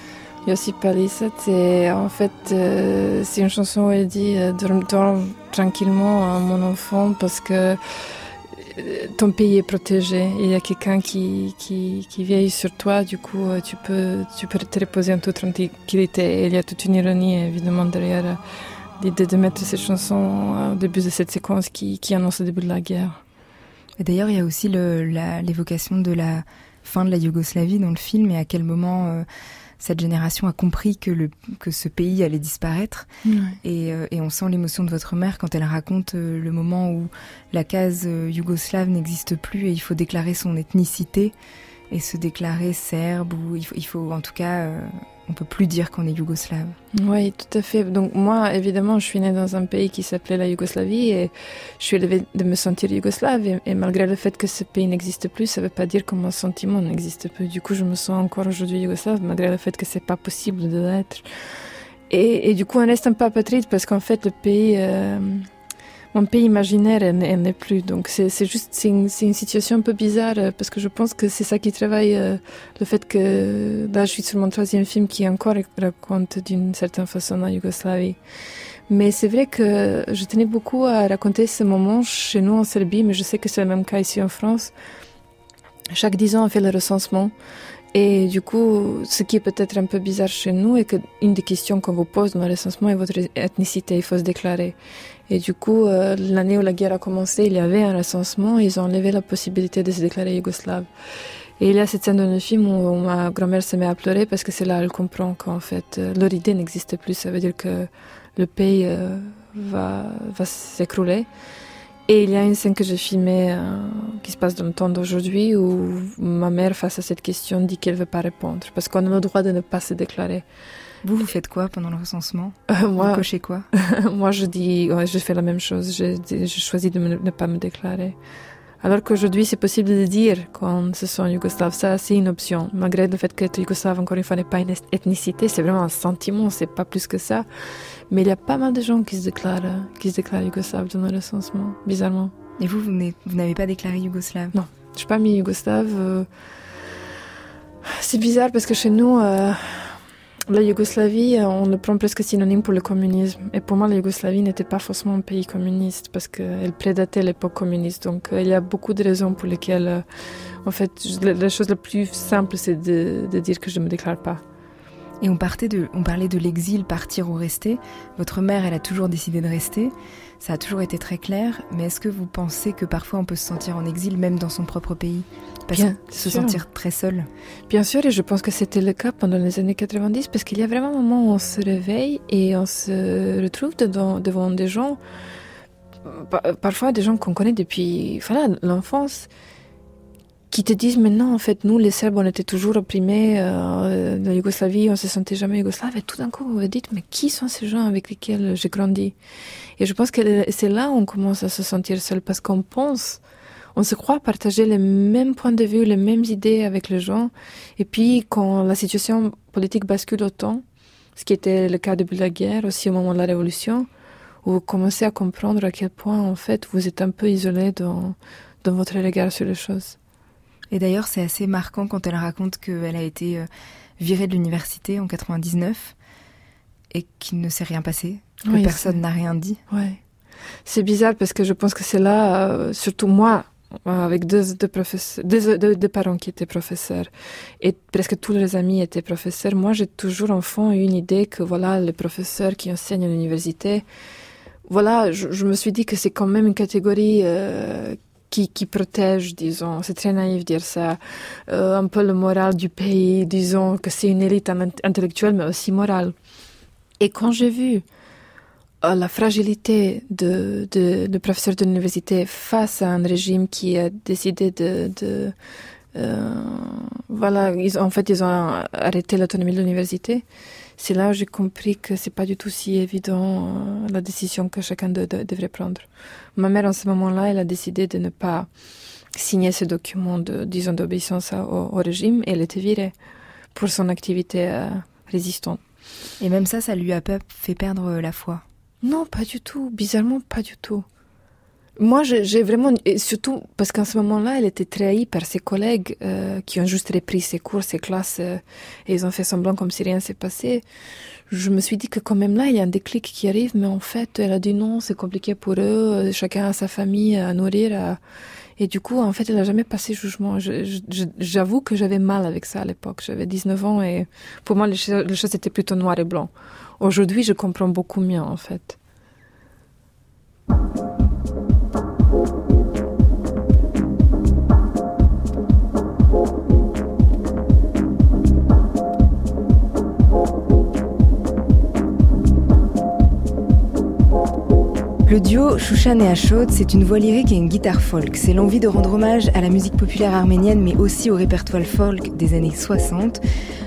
Josip Alisac. Et en fait, euh, c'est une chanson où elle dit euh, Dors, dors tranquillement, mon enfant, parce que ton pays est protégé. Il y a quelqu'un qui, qui, qui sur toi, du coup, tu peux, tu peux te reposer en toute tranquillité. Et il y a toute une ironie, évidemment, derrière l'idée de mettre cette chanson au début de cette séquence qui, qui annonce le début de la guerre. Et d'ailleurs, il y a aussi l'évocation de la fin de la Yougoslavie dans le film et à quel moment cette génération a compris que, le, que ce pays allait disparaître. Et, et, on sent l'émotion de votre mère quand elle raconte le moment où la case yougoslave n'existe plus et il faut déclarer son ethnicité et se déclarer serbe ou il faut, il faut en tout cas on peut plus dire qu'on est yougoslave. Oui, tout à fait. Donc moi, évidemment, je suis née dans un pays qui s'appelait la Yougoslavie et je suis élevée de me sentir yougoslave. Et, malgré le fait que ce pays n'existe plus, ça ne veut pas dire que mon sentiment n'existe plus. Du coup, je me sens encore aujourd'hui yougoslave, malgré le fait que c'est pas possible de l'être. Et, du coup, on reste un peu apatride parce qu'en fait, le pays... Euh, mon pays imaginaire, elle, n'est plus. Donc c'est juste, une, une, situation un peu bizarre euh, parce que je pense que c'est ça qui travaille euh, le fait que là je suis sur mon troisième film qui encore raconte d'une certaine façon la Yougoslavie. Mais c'est vrai que je tenais beaucoup à raconter ce moment chez nous en Serbie, mais je sais que c'est le même cas ici en France. Chaque dix ans, on fait le recensement. Et du coup, ce qui est peut-être un peu bizarre chez nous est qu'une des questions qu'on vous pose dans le recensement est votre ethnicité, il faut se déclarer. Et du coup, euh, l'année où la guerre a commencé, il y avait un recensement ils ont enlevé la possibilité de se déclarer yougoslave. Et il y a cette scène dans le film où ma grand-mère se met à pleurer parce que c'est là qu'elle comprend qu'en fait, euh, leur idée n'existe plus. Ça veut dire que le pays euh, va, va s'écrouler. Et il y a une scène que j'ai filmée qui se passe dans le temps d'aujourd'hui où ma mère, face à cette question, dit qu'elle ne veut pas répondre parce qu'on a le droit de ne pas se déclarer. Vous, vous faites quoi pendant le recensement euh, Moi, vous cochez quoi Moi, je dis, ouais, je fais la même chose. Je, je choisis de ne pas me déclarer. Alors qu'aujourd'hui, c'est possible de dire qu'on se sent yougoslave. Ça, c'est une option. Malgré le fait qu'être yougoslave, encore une fois, n'est pas une ethnicité, c'est vraiment un sentiment, c'est pas plus que ça. Mais il y a pas mal de gens qui se déclarent, qui se déclarent yougoslaves dans le recensement, bizarrement. Et vous, vous n'avez pas déclaré yougoslave Non, je suis pas mis yougoslave. Euh, c'est bizarre parce que chez nous, euh, la Yougoslavie, euh, on le prend presque synonyme pour le communisme. Et pour moi, la Yougoslavie n'était pas forcément un pays communiste parce qu'elle prédatait l'époque communiste. Donc, euh, il y a beaucoup de raisons pour lesquelles, euh, en fait, la, chose la plus simple, c'est de, dire que je ne me déclare pas. Et on parlait de l'exil, partir ou rester. Votre mère, elle a toujours décidé de rester. Ça a toujours été très clair. Mais est-ce que vous pensez que parfois on peut se sentir en exil, même dans son propre pays? Bien, se sentir très seul. Bien sûr, et je pense que c'était le cas pendant les années 90, parce qu'il y a vraiment un moment où on se réveille et on se retrouve devant, devant des gens, parfois des gens qu'on connaît depuis voilà, l'enfance, qui te disent maintenant, en fait, nous, les Serbes, on était toujours opprimés euh, dans la Yougoslavie, on se sentait jamais yougoslave, et tout d'un coup, vous vous dites, mais qui sont ces gens avec lesquels j'ai grandi? Et je pense que c'est là où on commence à se sentir seul, parce qu'on pense on se croit partager les mêmes points de vue, les mêmes idées avec les gens. Et puis, quand la situation politique bascule autant, ce qui était le cas depuis la guerre, aussi au moment de la Révolution, vous commencez à comprendre à quel point, en fait, vous êtes un peu isolé dans, dans votre regard sur les choses. Et d'ailleurs, c'est assez marquant quand elle raconte qu'elle a été euh, virée de l'université en 99 et qu'il ne s'est rien passé, que personne n'a rien dit. Ouais. C'est bizarre parce que je pense que c'est là, euh, surtout moi, avec deux, deux, deux, parents qui étaient professeurs et presque tous les amis étaient professeurs. Moi, j'ai toujours enfant eu une idée que voilà, les professeurs qui enseignent à l'université, voilà, je, me suis dit que c'est quand même une catégorie euh, qui, protège, disons, c'est très naïf de dire ça, euh, un peu le moral du pays, disons que c'est une élite intellectuelle mais aussi morale. Et quand j'ai vu la fragilité de, de, professeurs de l'université face à un régime qui a décidé de, euh, voilà, en fait, ils ont arrêté l'autonomie de l'université. C'est là où j'ai compris que c'est pas du tout si évident euh, la décision que chacun devrait prendre. Ma mère, en ce moment-là, elle a décidé de ne pas signer ce document de, disons, d'obéissance au, régime et elle était virée pour son activité euh, résistante. Et même ça, ça lui a pas fait perdre la foi? Non, pas du tout. Bizarrement, pas du tout. Moi, j'ai vraiment, et surtout parce qu'en ce moment-là, elle était trahie par ses collègues euh, qui ont juste repris ses cours, ses classes, euh, et ils ont fait semblant comme si rien s'est passé. Je me suis dit que quand même là, il y a un déclic qui arrive, mais en fait, elle a dit non, c'est compliqué pour eux, euh, chacun a sa famille à nourrir. Et du coup, en fait, elle n'a jamais passé jugement. J'avoue que j'avais mal avec ça à l'époque. J'avais 19 ans et pour moi, les choses étaient plutôt noir et blanc. Aujourd'hui, je comprends beaucoup mieux, en fait. Le duo Shushan et Ashod, c'est une voix lyrique et une guitare folk. C'est l'envie de rendre hommage à la musique populaire arménienne, mais aussi au répertoire folk des années 60.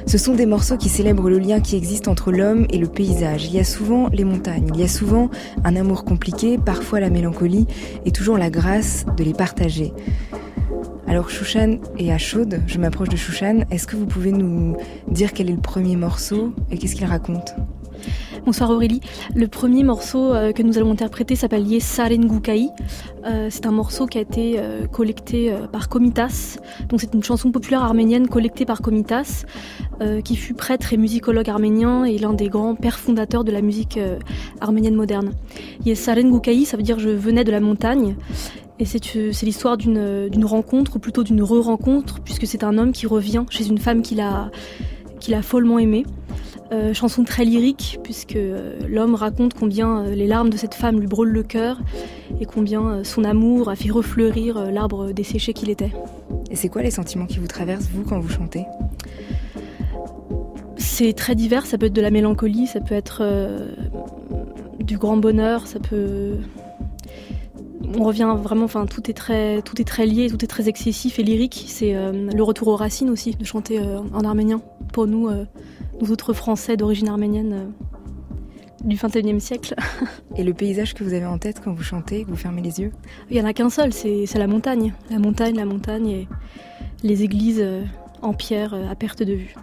Ce sont des morceaux qui célèbrent le lien qui existe entre l'homme et le paysage. Il y a souvent les montagnes, il y a souvent un amour compliqué, parfois la mélancolie, et toujours la grâce de les partager. Alors Shushan et Ashod, je m'approche de Shushan, est-ce que vous pouvez nous dire quel est le premier morceau et qu'est-ce qu'il raconte? Bonsoir Aurélie. Le premier morceau euh, que nous allons interpréter s'appelle Yesaren Gukai. Euh, c'est un morceau qui a été euh, collecté par Komitas. Donc c'est une chanson populaire arménienne collectée par Komitas, qui fut prêtre et musicologue arménien et l'un des grands pères fondateurs de la musique arménienne moderne. Yesaren Gukai, ça veut dire je venais de la montagne. Et c'est l'histoire d'une rencontre, ou plutôt d'une re-rencontre, puisque c'est un homme qui revient chez une femme qu'il a follement aimée. Euh, chanson très lyrique, puisque euh, l'homme raconte combien euh, les larmes de cette femme lui brûlent le cœur et combien son amour a fait refleurir l'arbre desséché qu'il était. Et c'est quoi les sentiments qui vous traversent, vous, quand vous chantez? C'est très divers, ça peut être de la mélancolie, ça peut être du grand bonheur, ça peut on revient vraiment, enfin tout est très, tout est très lié, tout est très excessif et lyrique. C'est le retour aux racines aussi de chanter en arménien. Pour nous, nous autres Français d'origine arménienne euh, du XXIe siècle. Et le paysage que vous avez en tête quand vous chantez, que vous fermez les yeux? Il n'y en a qu'un seul, c'est la montagne. La montagne, la montagne et les églises euh, en pierre euh, à perte de vue.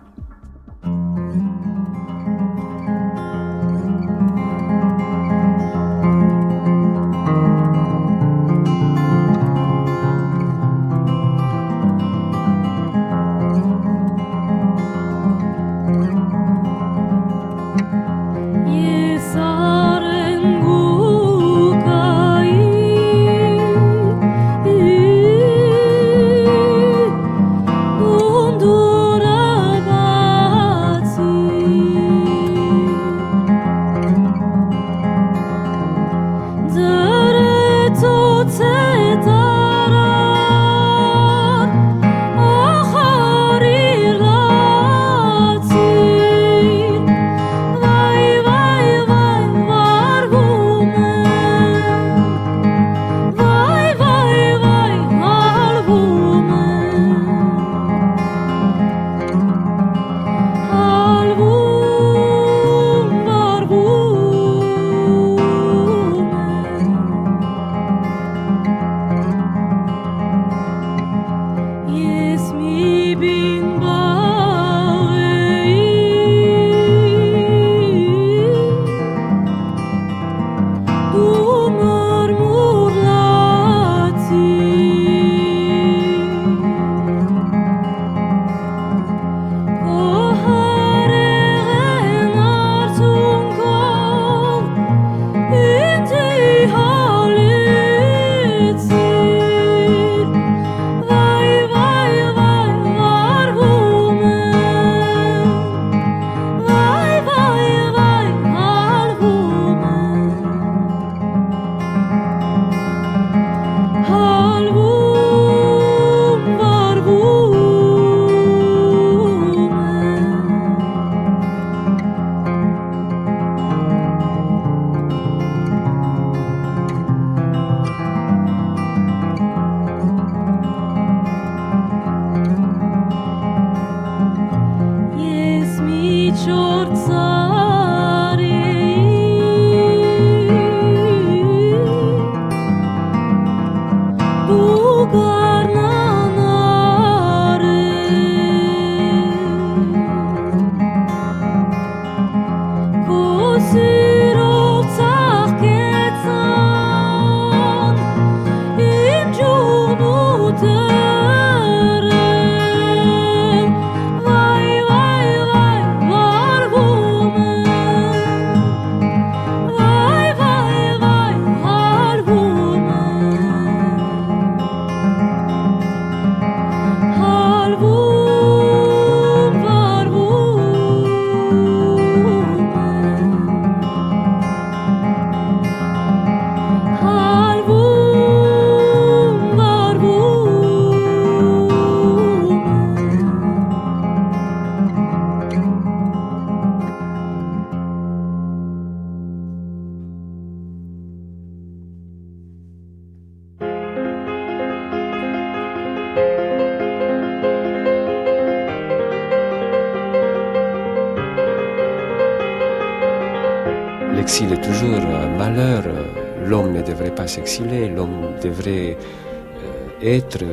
Être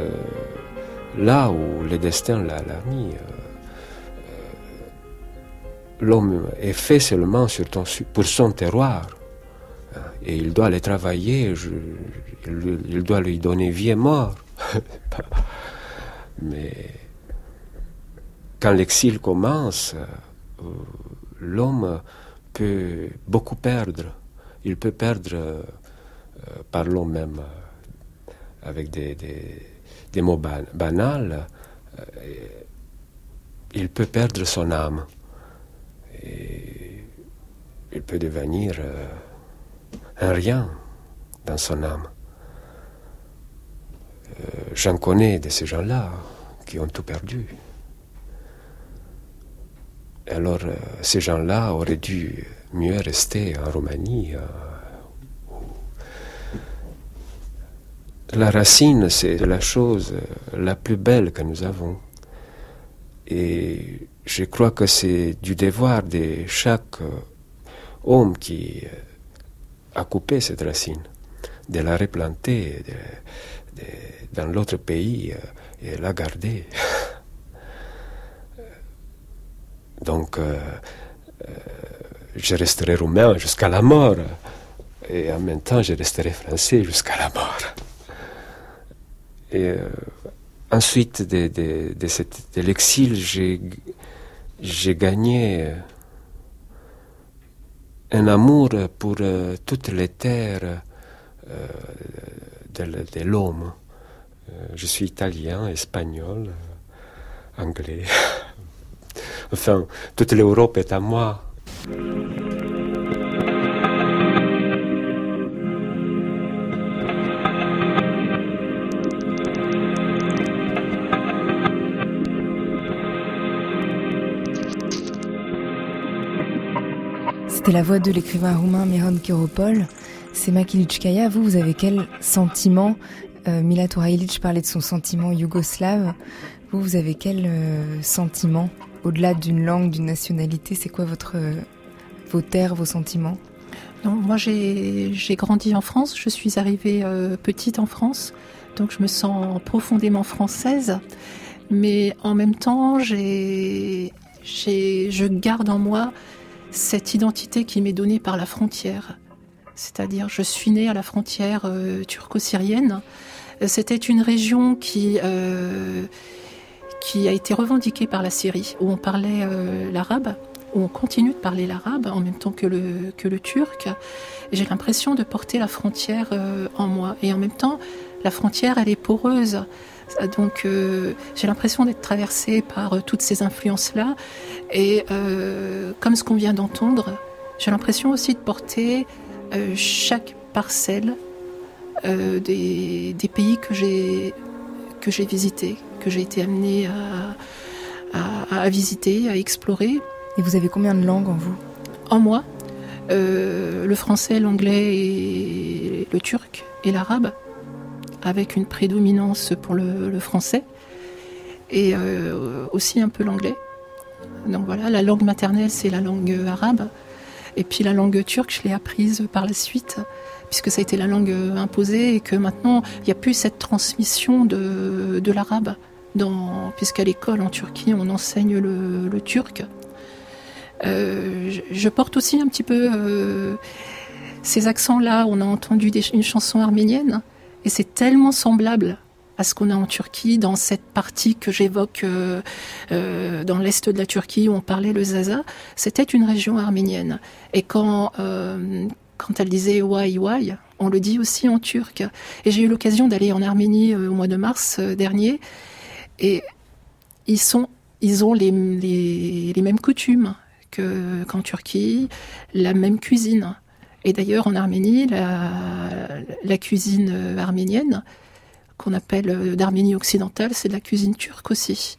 là où le destin l'a mis. L'homme est fait seulement pour son terroir. Et il doit le travailler, il doit lui donner vie et mort. Mais quand l'exil commence, euh, l'homme peut beaucoup perdre. Il peut perdre, euh, parlons même euh, avec des, mots banals, il peut perdre son âme. Il peut devenir un rien dans son âme. J'en connais de ces gens-là qui ont tout perdu. Alors, euh, ces gens-là auraient dû mieux rester en Roumanie. Euh, la racine, c'est la chose la plus belle que nous avons. Et je crois que c'est du devoir de chaque euh, homme qui a coupé cette racine, de la replanter dans l'autre pays et la garder. Donc, euh, euh, je resterai roumain jusqu'à la mort. Et en même temps, je resterai français jusqu'à la mort. Et euh, ensuite de, de, de, l'exil, j'ai gagné un amour pour toutes les terres de, l'homme. je suis italien, espagnol, anglais. Enfin, toute l'Europe est à moi. C'était la voix de l'écrivain roumain Miron Kiropol. C'est Makilitchkaya. Vous, vous avez quel sentiment euh, Mila parlait de son sentiment yougoslave. Vous, vous avez quel euh, sentiment au-delà d'une langue, d'une nationalité, c'est quoi votre, vos terres, vos sentiments? Non, Moi, j'ai grandi en France. Je suis arrivée euh, petite en France, donc je me sens profondément française. Mais en même temps, j'ai, je garde en moi cette identité qui m'est donnée par la frontière. C'est-à-dire, je suis née à la frontière euh, turco-syrienne. C'était une région qui euh, qui a été revendiqué par la Syrie, où on parlait euh, l'arabe, où on continue de parler l'arabe en même temps que le, que le turc. J'ai l'impression de porter la frontière en moi. Et en même temps, la frontière, elle est poreuse. Donc j'ai l'impression d'être traversée par toutes ces influences-là. Et comme ce qu'on vient d'entendre, j'ai l'impression aussi de porter chaque parcelle des, des, pays que j'ai que j'ai visités, que j'ai été amenée à, visiter, à explorer. Et vous avez combien de langues en vous? En moi euh, Le français, l'anglais et le turc et l'arabe, avec une prédominance pour le, français et euh, aussi un peu l'anglais. Donc voilà, la langue maternelle, c'est la langue arabe. Et puis la langue turque, je l'ai apprise par la suite puisque ça a été la langue euh, imposée et que maintenant il n'y a plus cette transmission de, de l'arabe, puisqu'à l'école en Turquie on enseigne le, turc. Euh, je, porte aussi un petit peu euh, ces accents-là. On a entendu une chanson arménienne et c'est tellement semblable à ce qu'on a en Turquie, dans cette partie que j'évoque dans l'est de la Turquie où on parlait le Zaza, c'était une région arménienne. Et quand, quand elle disait why why, on le dit aussi en turc. Et j'ai eu l'occasion d'aller en Arménie euh, au mois de mars euh, dernier, et ils sont, ils ont les, les, mêmes coutumes que qu'en Turquie, la même cuisine. Et d'ailleurs en Arménie, la, cuisine euh, arménienne, qu'on appelle d'Arménie occidentale, c'est de la cuisine turque aussi.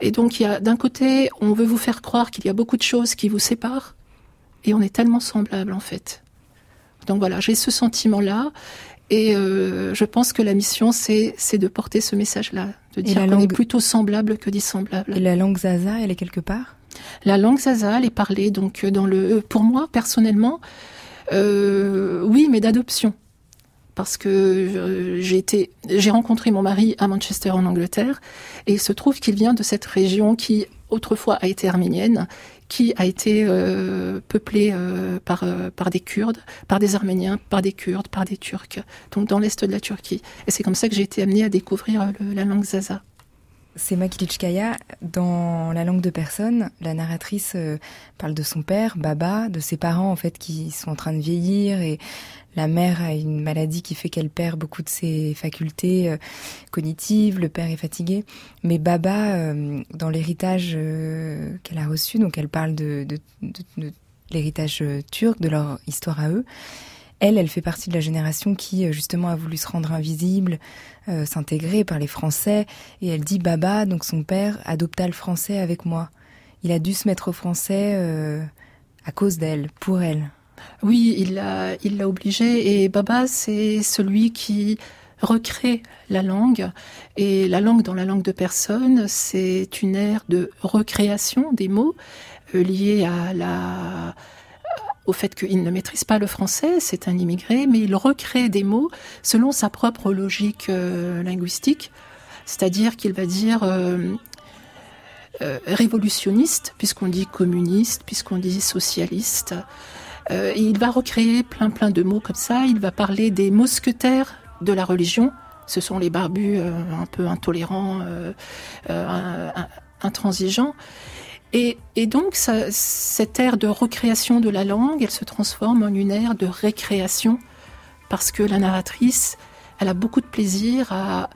Et donc il y a d'un côté, on veut vous faire croire qu'il y a beaucoup de choses qui vous séparent, et on est tellement semblables en fait. Donc voilà, j'ai ce sentiment-là. Et euh, je pense que la mission, c'est de porter ce message-là, de dire qu'on est plutôt semblable que dissemblable. Et la langue Zaza, elle est quelque part? La langue zaza, elle est parlée donc dans le. Pour moi, personnellement, oui, mais d'adoption parce que j'ai été, j'ai rencontré mon mari à Manchester en Angleterre, et il se trouve qu'il vient de cette région qui autrefois a été arménienne, qui a été euh, peuplée euh, par, euh, par des Kurdes, par des Arméniens, par des Kurdes, par des Turcs, donc dans l'est de la Turquie. Et c'est comme ça que j'ai été amenée à découvrir la langue zaza. C'est Makilichkaya. Dans La langue de personne, la narratrice parle de son père, Baba, de ses parents en fait qui sont en train de vieillir et la mère a une maladie qui fait qu'elle perd beaucoup de ses facultés euh, cognitives, le père est fatigué. Mais Baba, euh, dans l'héritage euh, qu'elle a reçu, donc elle parle de, l'héritage turc, de leur histoire à eux, elle, elle fait partie de la génération qui justement a voulu se rendre invisible, s'intégrer par les Français, et elle dit Baba, donc son père, adopta le français avec moi. Il a dû se mettre au français à cause d'elle, pour elle. Oui, il l'a, obligé. Et Baba, c'est celui qui recrée la langue. Et la langue dans la langue de personne, c'est une ère de recréation des mots euh, liés à la au fait qu'il ne maîtrise pas le français, c'est un immigré, mais il recrée des mots selon sa propre logique euh, linguistique, c'est-à-dire qu'il va dire euh, révolutionniste, puisqu'on dit communiste, puisqu'on dit socialiste. Euh, il va recréer plein plein de mots comme ça. Il va parler des mousquetaires de la religion. Ce sont les barbus euh, un peu intolérants, euh, intransigeants. Et, donc, cette ère de recréation de la langue, elle se transforme en une ère de récréation, parce que la narratrice, elle a beaucoup de plaisir à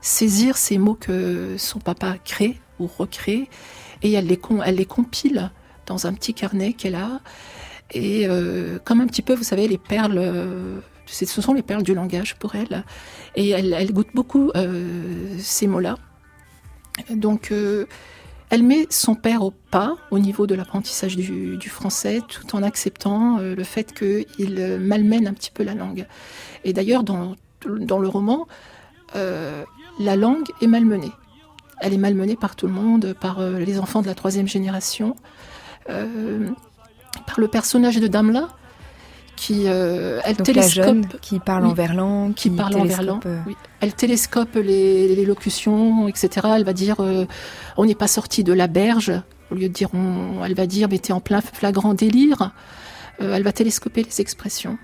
saisir ces mots que son papa crée ou recrée, et elle les, elle les compile dans un petit carnet qu'elle a. Et euh, comme un petit peu, vous savez, les perles, euh, ce sont les perles du langage pour elle. Et elle, elle goûte beaucoup euh, ces mots-là. Donc, elle met son père au pas au niveau de l'apprentissage du, du, français, tout en acceptant le fait qu'il malmène un petit peu la langue. Et d'ailleurs, dans, dans le roman, la langue est malmenée. Elle est malmenée par tout le monde, par les enfants de la troisième génération par le personnage de Damla, qui euh, elle télescope qui parle en verlan qui, parle en verlan euh, elle télescope les, locutions etc elle va dire euh, on n'est pas sorti de la berge. Au lieu de dire on, elle va dire mais t'es en plein flagrant délire. Elle va télescoper les expressions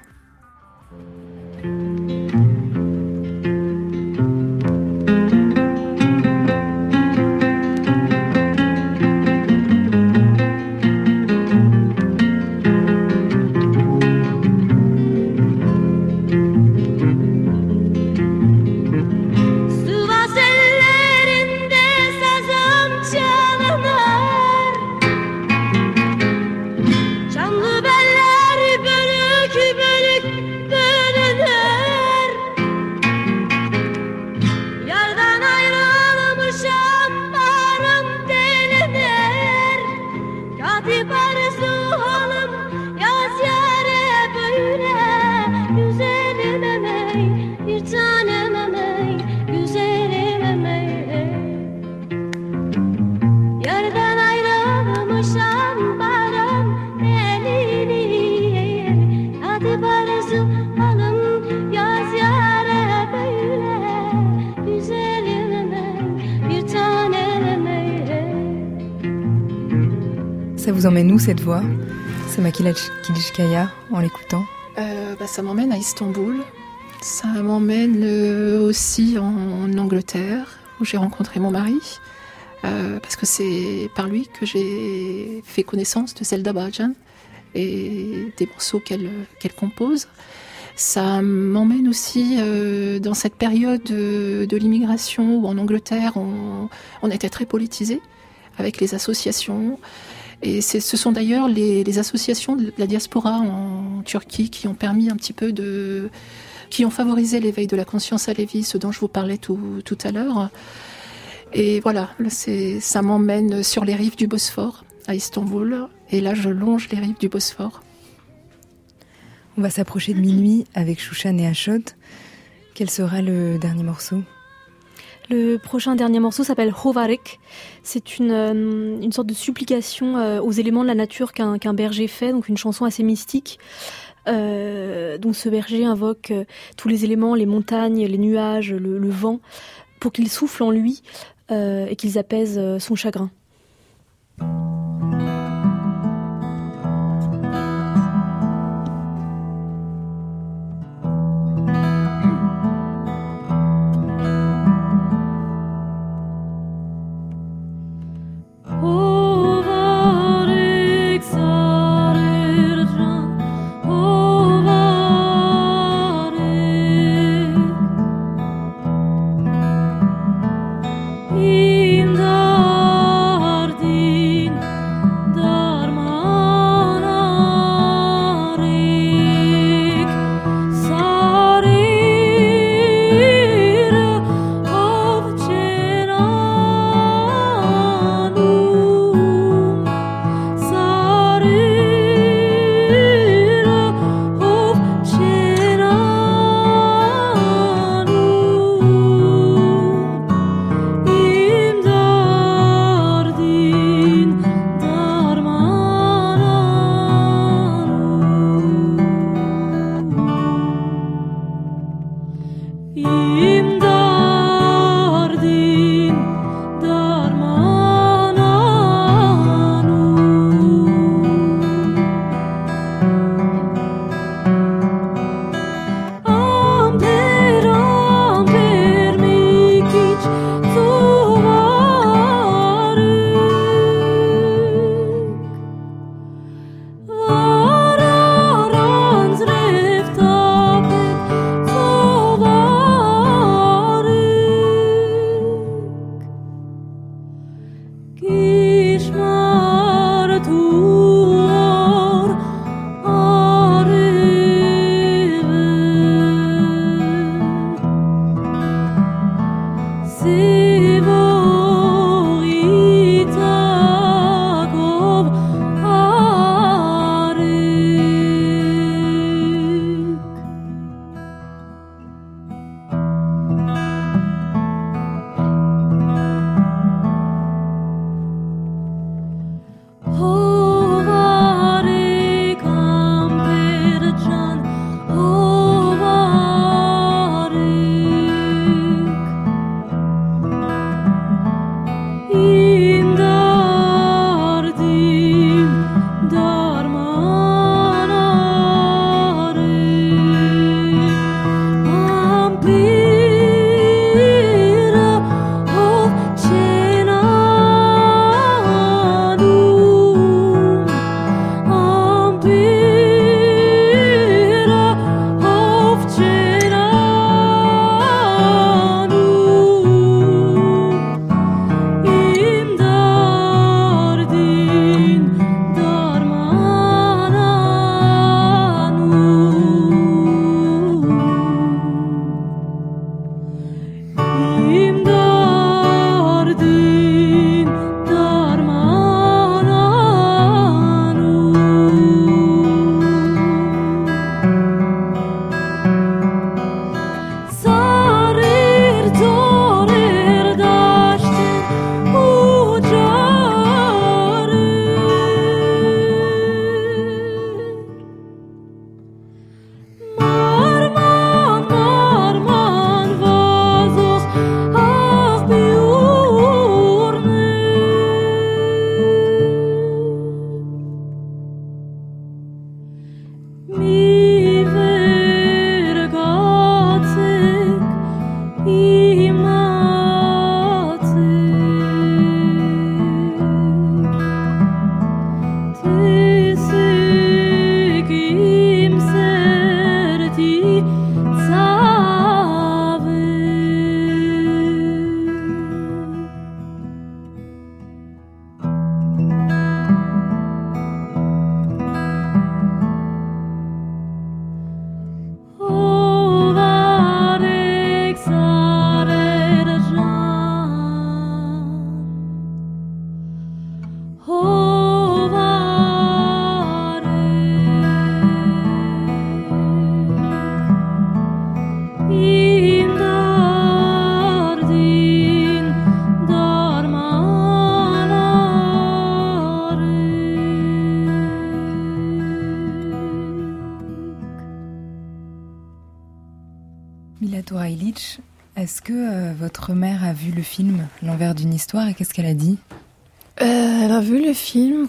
cette voix C'est Makila Kilishkaya en l'écoutant euh, bah, Ça m'emmène à Istanbul. Ça m'emmène euh, aussi en, Angleterre, où j'ai rencontré mon mari. Euh, parce que c'est par lui que j'ai fait connaissance de Zelda Bajan et des morceaux qu'elle compose. Ça m'emmène aussi dans cette période de, l'immigration où en Angleterre on, était très politisé avec les associations, et ce sont d'ailleurs les, associations de la diaspora en Turquie qui ont permis un petit peu de, qui ont favorisé l'éveil de la conscience à Lévis, ce dont je vous parlais tout, tout à l'heure. Et voilà, ça m'emmène sur les rives du Bosphore à Istanbul, et là je longe les rives du Bosphore. On va s'approcher de minuit avec Shushan et Ashot. Quel sera le dernier morceau? Le prochain dernier morceau s'appelle Hovarek. C'est une, euh, une, sorte de supplication euh, aux éléments de la nature qu'un berger fait, donc une chanson assez mystique. Euh, ce berger invoque tous les éléments, les montagnes, les nuages, le, le vent, pour qu'ils soufflent en lui et qu'ils apaisent son chagrin.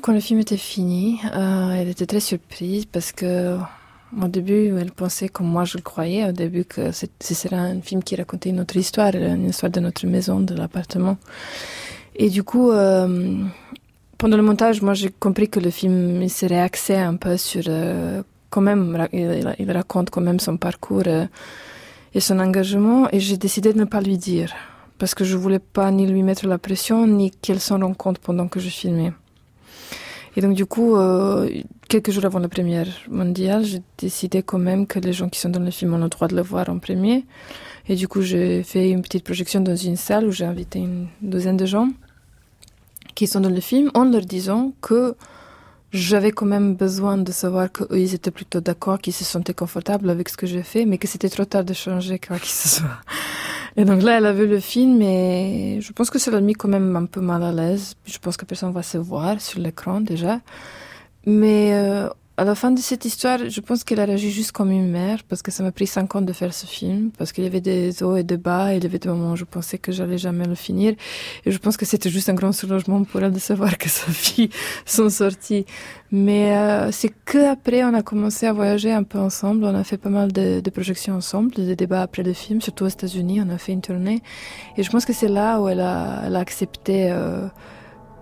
Quand le film était fini. Euh, elle était très surprise parce que au début, elle pensait, comme moi je le croyais, au début que ce serait un film qui racontait une autre histoire, une histoire de notre maison, de l'appartement. Et du coup, pendant le montage, moi j'ai compris que le film il serait un peu sur quand même, il, raconte quand même son parcours et son engagement et j'ai décidé de ne pas lui dire parce que je voulais pas ni lui mettre la pression ni qu'elle s'en rende compte pendant que je filmais. Et donc du coup, euh, quelques jours avant la première mondiale, j'ai décidé quand même que les gens qui sont dans le film ont le droit de le voir en premier. Et du coup, j'ai fait une petite projection dans une salle où j'ai invité une douzaine de gens qui sont dans le film en leur disant que j'avais quand même besoin de savoir qu'eux, ils étaient plutôt d'accord, qu'ils se sentaient confortables avec ce que j'ai fait, mais que c'était trop tard de changer quoi qu'il ce soit. Et donc là, elle a vu le film et je pense que ça l'a mis quand même un peu mal à l'aise. Je pense que personne va se voir sur l'écran déjà. Mais euh, à la fin de cette histoire, je pense qu'elle a réagi juste comme une mère, parce que ça m'a pris cinq ans de faire ce film, parce qu'il y avait des hauts et des bas, il y avait des moments où je pensais que j'allais jamais le finir, et je pense que c'était juste un grand soulagement pour elle de savoir que sa fille sont sorties. Mais euh, c'est que après on a commencé à voyager un peu ensemble, on a fait pas mal de, de projections ensemble, des débats après le film, surtout aux États-Unis, on a fait une tournée, et je pense que c'est là où elle a, elle a accepté. Euh,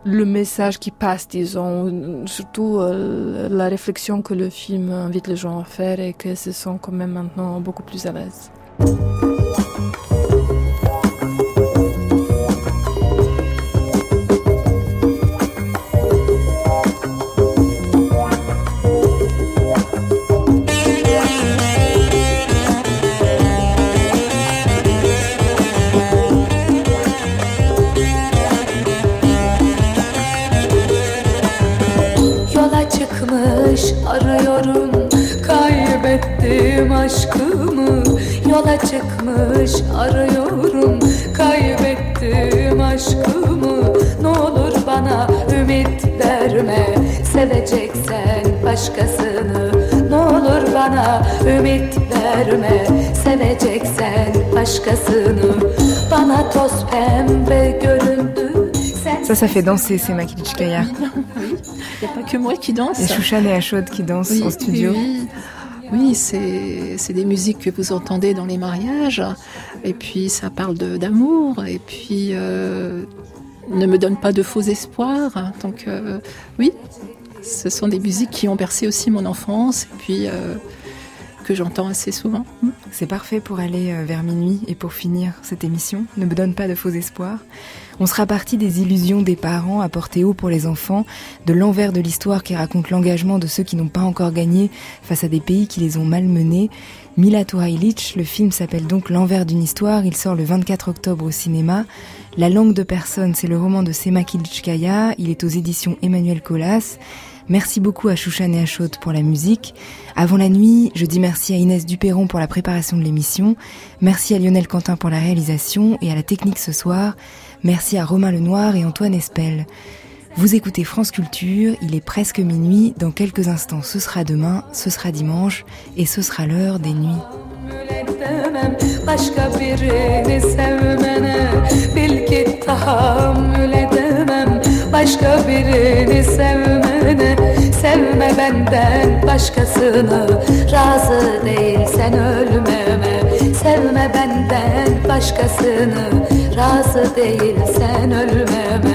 le message qui passe, disons, surtout euh, la réflexion que le film invite les gens à faire et que se sont quand même maintenant beaucoup plus à l'aise. Yola çıkmış arıyorum Kaybettim aşkımı Ne olur bana ümit verme Seveceksen başkasını Ne olur bana ümit verme Seveceksen başkasını Bana toz pembe göründü Ça, ça fait danser, c'est Makilichkaya. oui, il n'y a pas que moi qui danse. Et Chouchan et Achod qui dansent oui, en studio. Oui. Oui, c'est des musiques que vous entendez dans les mariages, et puis ça parle d'amour, et puis euh, ne me donne pas de faux espoirs. Donc euh, oui, ce sont des musiques qui ont bercé aussi mon enfance, et puis euh, que j'entends assez souvent. C'est parfait pour aller vers minuit et pour finir cette émission. Ne me donne pas de faux espoirs. On sera parti des illusions des parents à porter haut pour les enfants, de l'envers de l'histoire qui raconte l'engagement de ceux qui n'ont pas encore gagné face à des pays qui les ont malmenés. Mila Turajlic, le film s'appelle donc L'envers d'une histoire, il sort le 24 octobre au cinéma. La langue de personne, c'est le roman de Sema Kilchkaya, il est aux éditions Emmanuel Colas. Merci beaucoup à Chouchan et à Chaude pour la musique. Avant la nuit, je dis merci à Inès Duperron pour la préparation de l'émission. Merci à Lionel Quentin pour la réalisation et à la technique ce soir. Merci à Romain Lenoir et Antoine Espel. Vous écoutez France Culture, il est presque minuit, dans quelques instants ce sera demain, ce sera dimanche et ce sera l'heure des nuits. başka birini sevmene Sevme benden başkasını. Razı değil sen ölmeme Sevme benden başkasını. Razı değil sen ölmeme.